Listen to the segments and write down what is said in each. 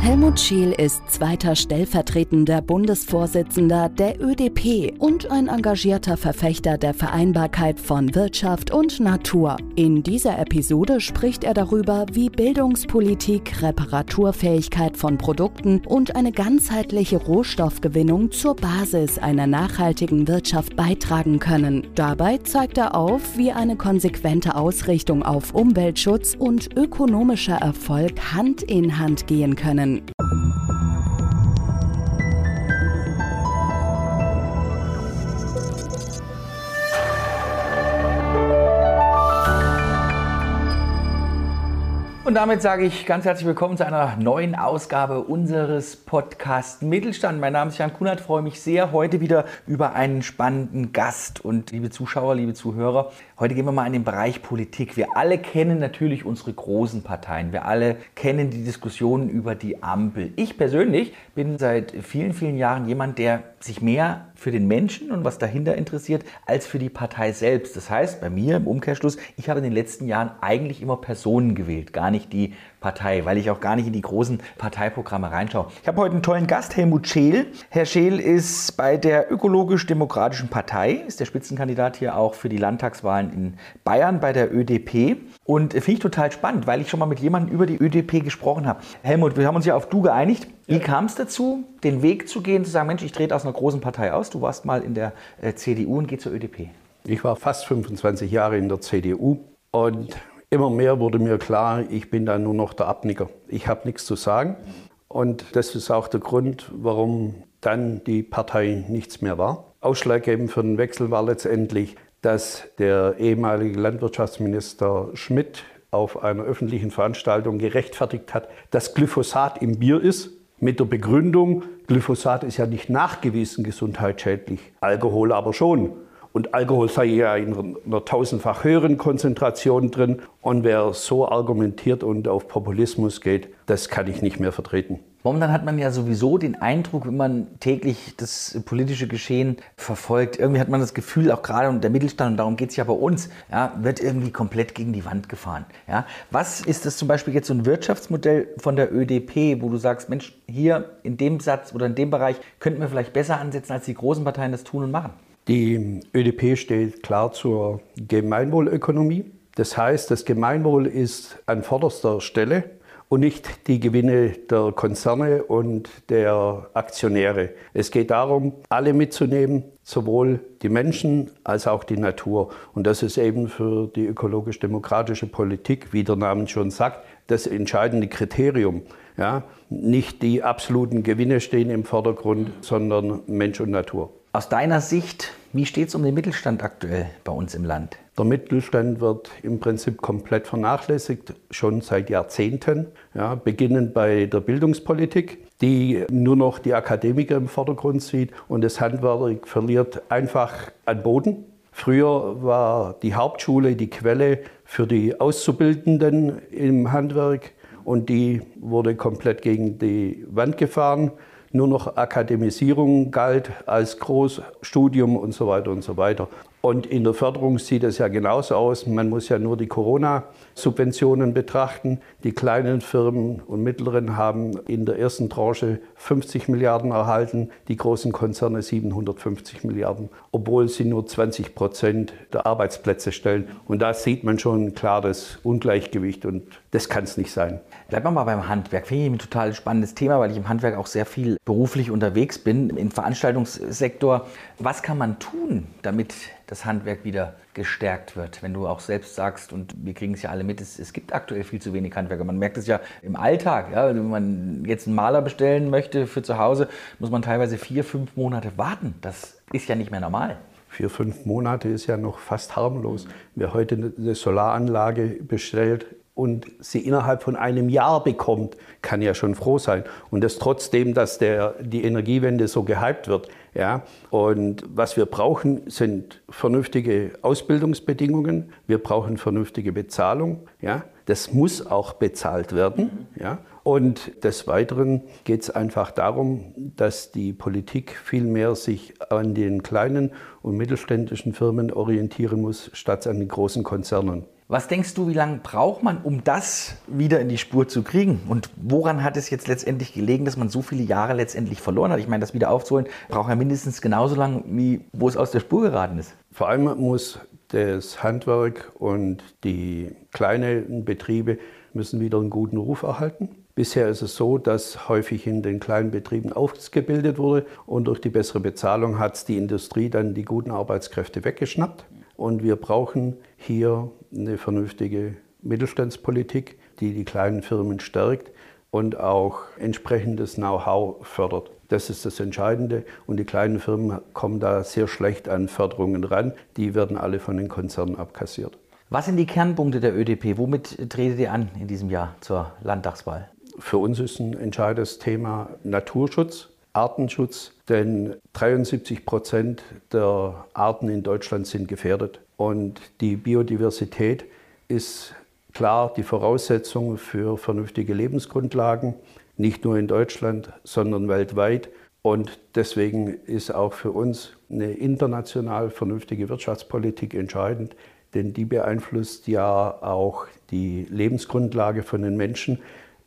Helmut Scheel ist zweiter stellvertretender Bundesvorsitzender der ÖDP und ein engagierter Verfechter der Vereinbarkeit von Wirtschaft und Natur. In dieser Episode spricht er darüber, wie Bildungspolitik, Reparaturfähigkeit von Produkten und eine ganzheitliche Rohstoffgewinnung zur Basis einer nachhaltigen Wirtschaft beitragen können. Dabei zeigt er auf, wie eine konsequente Ausrichtung auf Umweltschutz und ökonomischer Erfolg Hand in Hand gehen können. Themen. Und damit sage ich ganz herzlich willkommen zu einer neuen Ausgabe unseres Podcast Mittelstand. Mein Name ist Jan Kunert, freue mich sehr heute wieder über einen spannenden Gast. Und liebe Zuschauer, liebe Zuhörer, heute gehen wir mal in den Bereich Politik. Wir alle kennen natürlich unsere großen Parteien. Wir alle kennen die Diskussionen über die Ampel. Ich persönlich bin seit vielen, vielen Jahren jemand, der sich mehr für den Menschen und was dahinter interessiert, als für die Partei selbst. Das heißt, bei mir im Umkehrschluss, ich habe in den letzten Jahren eigentlich immer Personen gewählt, gar nicht die Partei, weil ich auch gar nicht in die großen Parteiprogramme reinschaue. Ich habe heute einen tollen Gast, Helmut Scheel. Herr Scheel ist bei der Ökologisch-Demokratischen Partei, ist der Spitzenkandidat hier auch für die Landtagswahlen in Bayern bei der ÖDP. Und finde ich total spannend, weil ich schon mal mit jemandem über die ÖDP gesprochen habe. Helmut, wir haben uns ja auf Du geeinigt. Wie ja. kam es dazu, den Weg zu gehen, zu sagen, Mensch, ich trete aus einer großen Partei aus. Du warst mal in der äh, CDU und geh zur ÖDP. Ich war fast 25 Jahre in der CDU und immer mehr wurde mir klar, ich bin da nur noch der Abnicker. Ich habe nichts zu sagen. Und das ist auch der Grund, warum dann die Partei nichts mehr war. Ausschlaggebend für den Wechsel war letztendlich, dass der ehemalige Landwirtschaftsminister Schmidt auf einer öffentlichen Veranstaltung gerechtfertigt hat, dass Glyphosat im Bier ist mit der Begründung, Glyphosat ist ja nicht nachgewiesen gesundheitsschädlich, Alkohol aber schon. Und Alkohol sei ja in einer tausendfach höheren Konzentration drin. Und wer so argumentiert und auf Populismus geht, das kann ich nicht mehr vertreten. Momentan hat man ja sowieso den Eindruck, wenn man täglich das politische Geschehen verfolgt, irgendwie hat man das Gefühl, auch gerade der Mittelstand, und darum geht es ja bei uns, ja, wird irgendwie komplett gegen die Wand gefahren. Ja. Was ist das zum Beispiel jetzt so ein Wirtschaftsmodell von der ÖDP, wo du sagst, Mensch, hier in dem Satz oder in dem Bereich könnten wir vielleicht besser ansetzen, als die großen Parteien das tun und machen? Die ÖDP steht klar zur Gemeinwohlökonomie. Das heißt, das Gemeinwohl ist an vorderster Stelle und nicht die Gewinne der Konzerne und der Aktionäre. Es geht darum, alle mitzunehmen, sowohl die Menschen als auch die Natur. Und das ist eben für die ökologisch-demokratische Politik, wie der Name schon sagt, das entscheidende Kriterium. Ja, nicht die absoluten Gewinne stehen im Vordergrund, sondern Mensch und Natur. Aus deiner Sicht, wie steht es um den Mittelstand aktuell bei uns im Land? Der Mittelstand wird im Prinzip komplett vernachlässigt, schon seit Jahrzehnten, ja, beginnend bei der Bildungspolitik, die nur noch die Akademiker im Vordergrund sieht und das Handwerk verliert einfach an Boden. Früher war die Hauptschule die Quelle für die Auszubildenden im Handwerk und die wurde komplett gegen die Wand gefahren nur noch Akademisierung galt als Großstudium und so weiter und so weiter. Und in der Förderung sieht es ja genauso aus. Man muss ja nur die Corona-Subventionen betrachten. Die kleinen Firmen und mittleren haben in der ersten Tranche 50 Milliarden erhalten, die großen Konzerne 750 Milliarden, obwohl sie nur 20 Prozent der Arbeitsplätze stellen. Und da sieht man schon klar das Ungleichgewicht und das kann es nicht sein. Bleiben wir mal beim Handwerk. Finde ich ein total spannendes Thema, weil ich im Handwerk auch sehr viel beruflich unterwegs bin, im Veranstaltungssektor. Was kann man tun, damit das Handwerk wieder gestärkt wird. Wenn du auch selbst sagst, und wir kriegen es ja alle mit, es, es, gibt aktuell viel zu wenig Handwerker. Man merkt es ja im Alltag. Ja, wenn man jetzt einen Maler bestellen möchte für zu Hause, muss man teilweise vier, fünf Monate warten. Das ist ja nicht mehr normal. Vier, fünf Monate ist ja noch fast harmlos. Wer heute eine Solaranlage bestellt, und sie innerhalb von einem Jahr bekommt, kann ja schon froh sein. Und das trotzdem, dass der, die Energiewende so gehypt wird. Ja? Und was wir brauchen, sind vernünftige Ausbildungsbedingungen. Wir brauchen vernünftige Bezahlung. Ja? Das muss auch bezahlt werden. Ja? Und des Weiteren geht es einfach darum, dass die Politik viel mehr sich an den kleinen und mittelständischen Firmen orientieren muss, statt an den großen Konzernen. Was denkst du, wie lange braucht man, um das wieder in die Spur zu kriegen? Und woran hat es jetzt letztendlich gelegen, dass man so viele Jahre letztendlich verloren hat? Ich meine, das wieder aufzuholen, braucht ja mindestens genauso lange, wie wo es aus der Spur geraten ist. Vor allem muss das Handwerk und die kleinen Betriebe müssen wieder einen guten Ruf erhalten. Bisher ist es so, dass häufig in den kleinen Betrieben ausgebildet wurde und durch die bessere Bezahlung hat die Industrie dann die guten Arbeitskräfte weggeschnappt. Und wir brauchen hier eine vernünftige Mittelstandspolitik, die die kleinen Firmen stärkt und auch entsprechendes Know-how fördert. Das ist das Entscheidende. Und die kleinen Firmen kommen da sehr schlecht an Förderungen ran. Die werden alle von den Konzernen abkassiert. Was sind die Kernpunkte der ÖDP? Womit tretet ihr an in diesem Jahr zur Landtagswahl? Für uns ist ein entscheidendes Thema Naturschutz. Artenschutz, denn 73 Prozent der Arten in Deutschland sind gefährdet. Und die Biodiversität ist klar die Voraussetzung für vernünftige Lebensgrundlagen, nicht nur in Deutschland, sondern weltweit. Und deswegen ist auch für uns eine international vernünftige Wirtschaftspolitik entscheidend, denn die beeinflusst ja auch die Lebensgrundlage von den Menschen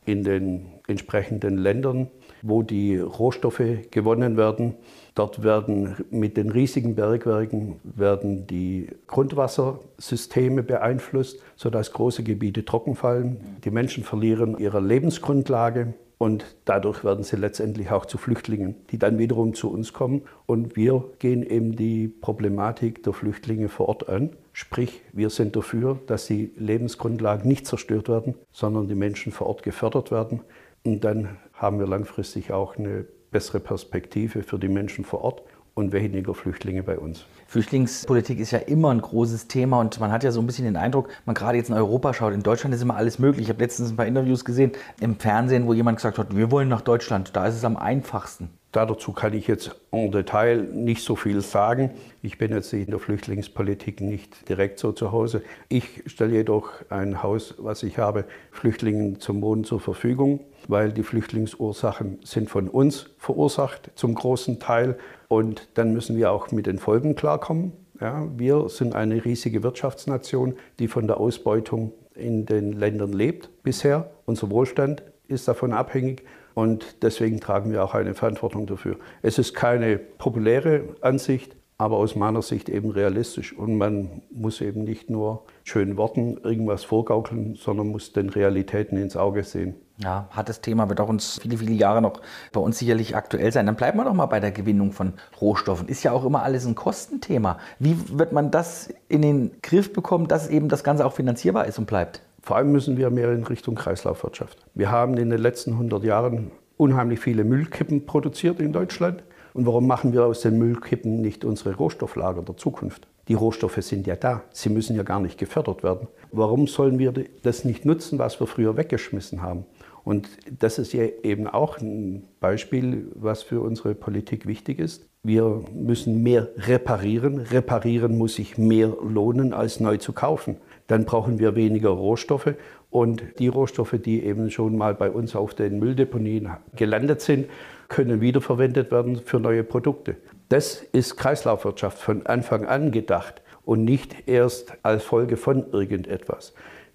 in den entsprechenden Ländern wo die Rohstoffe gewonnen werden. Dort werden mit den riesigen Bergwerken werden die Grundwassersysteme beeinflusst, sodass große Gebiete trocken fallen. Die Menschen verlieren ihre Lebensgrundlage und dadurch werden sie letztendlich auch zu Flüchtlingen, die dann wiederum zu uns kommen. Und wir gehen eben die Problematik der Flüchtlinge vor Ort an. Sprich, wir sind dafür, dass die Lebensgrundlagen nicht zerstört werden, sondern die Menschen vor Ort gefördert werden. Und dann haben wir langfristig auch eine bessere Perspektive für die Menschen vor Ort und weniger Flüchtlinge bei uns. Flüchtlingspolitik ist ja immer ein großes Thema und man hat ja so ein bisschen den Eindruck, man gerade jetzt in Europa schaut, in Deutschland ist immer alles möglich. Ich habe letztens ein paar Interviews gesehen im Fernsehen, wo jemand gesagt hat, wir wollen nach Deutschland, da ist es am einfachsten. Dazu kann ich jetzt en Detail nicht so viel sagen. Ich bin jetzt in der Flüchtlingspolitik nicht direkt so zu Hause. Ich stelle jedoch ein Haus, was ich habe, Flüchtlingen zum Wohnen zur Verfügung, weil die Flüchtlingsursachen sind von uns verursacht zum großen Teil. Und dann müssen wir auch mit den Folgen klarkommen. Ja, wir sind eine riesige Wirtschaftsnation, die von der Ausbeutung in den Ländern lebt bisher. Unser Wohlstand ist davon abhängig und deswegen tragen wir auch eine Verantwortung dafür. Es ist keine populäre Ansicht, aber aus meiner Sicht eben realistisch. Und man muss eben nicht nur schönen Worten irgendwas vorgaukeln, sondern muss den Realitäten ins Auge sehen. Ja, hartes Thema, wird auch uns viele, viele Jahre noch bei uns sicherlich aktuell sein. Dann bleiben wir doch mal bei der Gewinnung von Rohstoffen. Ist ja auch immer alles ein Kostenthema. Wie wird man das in den Griff bekommen, dass eben das Ganze auch finanzierbar ist und bleibt? Vor allem müssen wir mehr in Richtung Kreislaufwirtschaft. Wir haben in den letzten 100 Jahren unheimlich viele Müllkippen produziert in Deutschland. Und warum machen wir aus den Müllkippen nicht unsere Rohstofflager der Zukunft? Die Rohstoffe sind ja da, sie müssen ja gar nicht gefördert werden. Warum sollen wir das nicht nutzen, was wir früher weggeschmissen haben? Und das ist ja eben auch ein Beispiel, was für unsere Politik wichtig ist. Wir müssen mehr reparieren. Reparieren muss sich mehr lohnen, als neu zu kaufen dann brauchen wir weniger Rohstoffe. Und die Rohstoffe, die eben schon mal bei uns auf den Mülldeponien gelandet sind, können wiederverwendet werden für neue Produkte. Das ist Kreislaufwirtschaft von Anfang an gedacht und nicht erst als Folge von irgendetwas.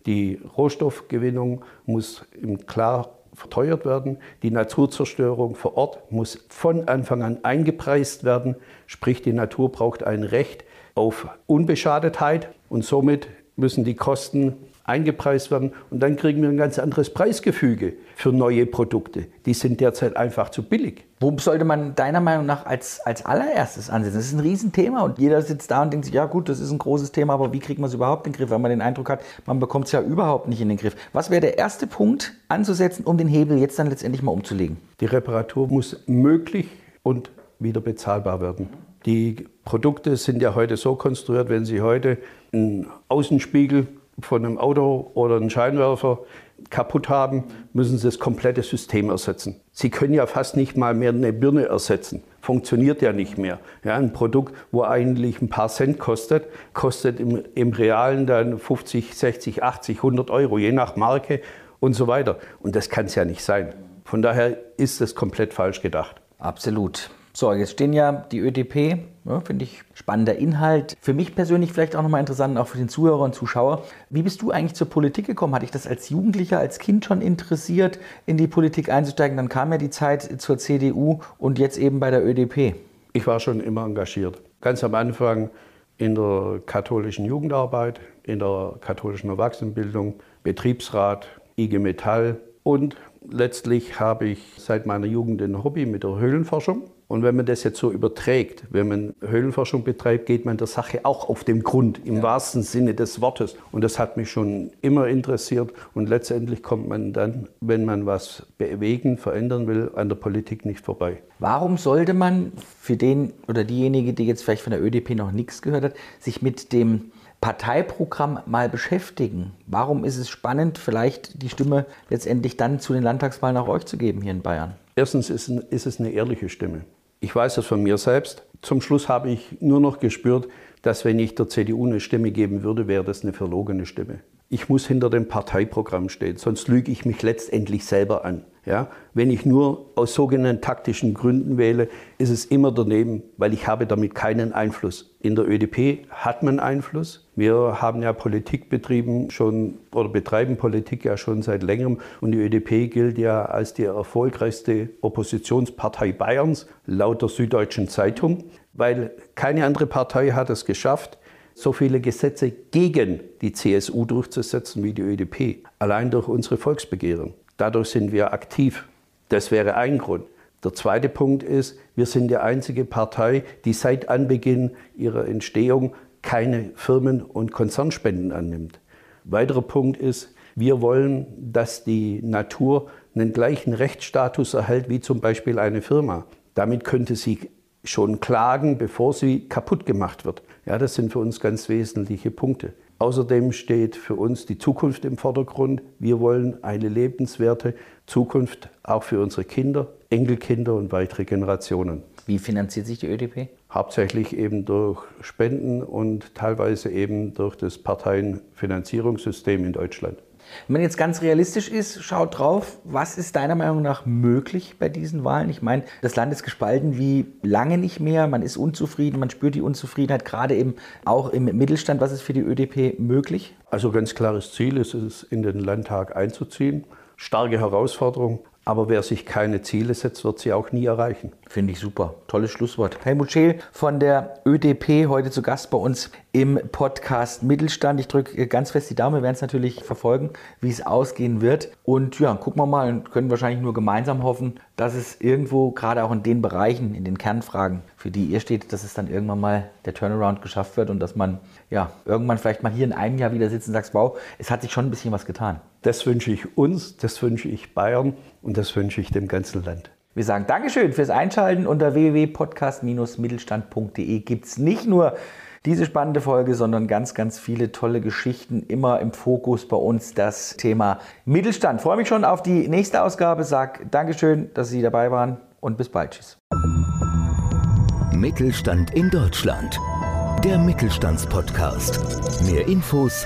Die Rohstoffgewinnung muss klar verteuert werden. Die Naturzerstörung vor Ort muss von Anfang an eingepreist werden. Sprich, die Natur braucht ein Recht auf Unbeschadetheit und somit müssen die Kosten eingepreist werden und dann kriegen wir ein ganz anderes Preisgefüge für neue Produkte. Die sind derzeit einfach zu billig. Wo sollte man deiner Meinung nach als, als allererstes ansetzen? Das ist ein Riesenthema und jeder sitzt da und denkt sich, ja gut, das ist ein großes Thema, aber wie kriegt man es überhaupt in den Griff, weil man den Eindruck hat, man bekommt es ja überhaupt nicht in den Griff. Was wäre der erste Punkt anzusetzen, um den Hebel jetzt dann letztendlich mal umzulegen? Die Reparatur muss möglich und wieder bezahlbar werden. Die Produkte sind ja heute so konstruiert, wenn Sie heute einen Außenspiegel von einem Auto oder einen Scheinwerfer kaputt haben, müssen Sie das komplette System ersetzen. Sie können ja fast nicht mal mehr eine Birne ersetzen. Funktioniert ja nicht mehr. Ja, ein Produkt, wo eigentlich ein paar Cent kostet, kostet im, im Realen dann 50, 60, 80, 100 Euro, je nach Marke und so weiter. Und das kann es ja nicht sein. Von daher ist es komplett falsch gedacht. Absolut. So, jetzt stehen ja die ÖDP, ja, finde ich spannender Inhalt. Für mich persönlich vielleicht auch nochmal interessant, auch für den Zuhörer und Zuschauer. Wie bist du eigentlich zur Politik gekommen? Hatte ich das als Jugendlicher, als Kind schon interessiert, in die Politik einzusteigen? Dann kam ja die Zeit zur CDU und jetzt eben bei der ÖDP. Ich war schon immer engagiert. Ganz am Anfang in der katholischen Jugendarbeit, in der katholischen Erwachsenenbildung, Betriebsrat, IG Metall und letztlich habe ich seit meiner Jugend ein Hobby mit der Höhlenforschung. Und wenn man das jetzt so überträgt, wenn man Höhlenforschung betreibt, geht man der Sache auch auf den Grund, im ja. wahrsten Sinne des Wortes. Und das hat mich schon immer interessiert. Und letztendlich kommt man dann, wenn man was bewegen, verändern will, an der Politik nicht vorbei. Warum sollte man für den oder diejenige, die jetzt vielleicht von der ÖDP noch nichts gehört hat, sich mit dem Parteiprogramm mal beschäftigen? Warum ist es spannend, vielleicht die Stimme letztendlich dann zu den Landtagswahlen nach euch zu geben hier in Bayern? Erstens ist, es eine ehrliche Stimme. Ich weiß das von mir selbst. Zum Schluss habe ich nur noch gespürt, dass wenn ich der CDU eine Stimme geben würde, wäre das eine verlogene Stimme. Ich muss hinter dem Parteiprogramm stehen, sonst lüge ich mich letztendlich selber an. Ja? Wenn ich nur aus sogenannten taktischen Gründen wähle, ist es immer daneben, weil ich habe damit keinen Einfluss. In der ÖDP hat man Einfluss. Wir haben ja Politik betrieben schon oder betreiben Politik ja schon seit längerem und die ÖDP gilt ja als die erfolgreichste Oppositionspartei Bayerns laut der Süddeutschen Zeitung, weil keine andere Partei hat es geschafft, so viele Gesetze gegen die CSU durchzusetzen wie die ÖDP, allein durch unsere Volksbegehren. Dadurch sind wir aktiv. Das wäre ein Grund. Der zweite Punkt ist, wir sind die einzige Partei, die seit Anbeginn ihrer Entstehung keine Firmen- und Konzernspenden annimmt. Weiterer Punkt ist, wir wollen, dass die Natur einen gleichen Rechtsstatus erhält wie zum Beispiel eine Firma. Damit könnte sie schon klagen, bevor sie kaputt gemacht wird. Ja, das sind für uns ganz wesentliche Punkte. Außerdem steht für uns die Zukunft im Vordergrund. Wir wollen eine lebenswerte Zukunft auch für unsere Kinder, Enkelkinder und weitere Generationen. Wie finanziert sich die ÖDP? Hauptsächlich eben durch Spenden und teilweise eben durch das Parteienfinanzierungssystem in Deutschland. Wenn man jetzt ganz realistisch ist, schaut drauf, was ist deiner Meinung nach möglich bei diesen Wahlen? Ich meine, das Land ist gespalten wie lange nicht mehr. Man ist unzufrieden, man spürt die Unzufriedenheit, gerade eben auch im Mittelstand. Was ist für die ÖDP möglich? Also ganz klares Ziel ist es, in den Landtag einzuziehen. Starke Herausforderung, aber wer sich keine Ziele setzt, wird sie auch nie erreichen. Finde ich super. Tolles Schlusswort. Helmut Scheel von der ÖDP, heute zu Gast bei uns im Podcast Mittelstand. Ich drücke ganz fest die Daumen. Wir werden es natürlich verfolgen, wie es ausgehen wird. Und ja, gucken wir mal und können wahrscheinlich nur gemeinsam hoffen, dass es irgendwo, gerade auch in den Bereichen, in den Kernfragen, für die ihr steht, dass es dann irgendwann mal der Turnaround geschafft wird und dass man ja irgendwann vielleicht mal hier in einem Jahr wieder sitzt und sagt, wow, es hat sich schon ein bisschen was getan. Das wünsche ich uns, das wünsche ich Bayern und das wünsche ich dem ganzen Land. Wir sagen Dankeschön fürs Einschalten. Unter www.podcast-mittelstand.de gibt es nicht nur diese spannende Folge, sondern ganz, ganz viele tolle Geschichten. Immer im Fokus bei uns das Thema Mittelstand. Freue mich schon auf die nächste Ausgabe. Sag Dankeschön, dass Sie dabei waren und bis bald. Tschüss. Mittelstand in Deutschland. Der Mittelstandspodcast. Mehr Infos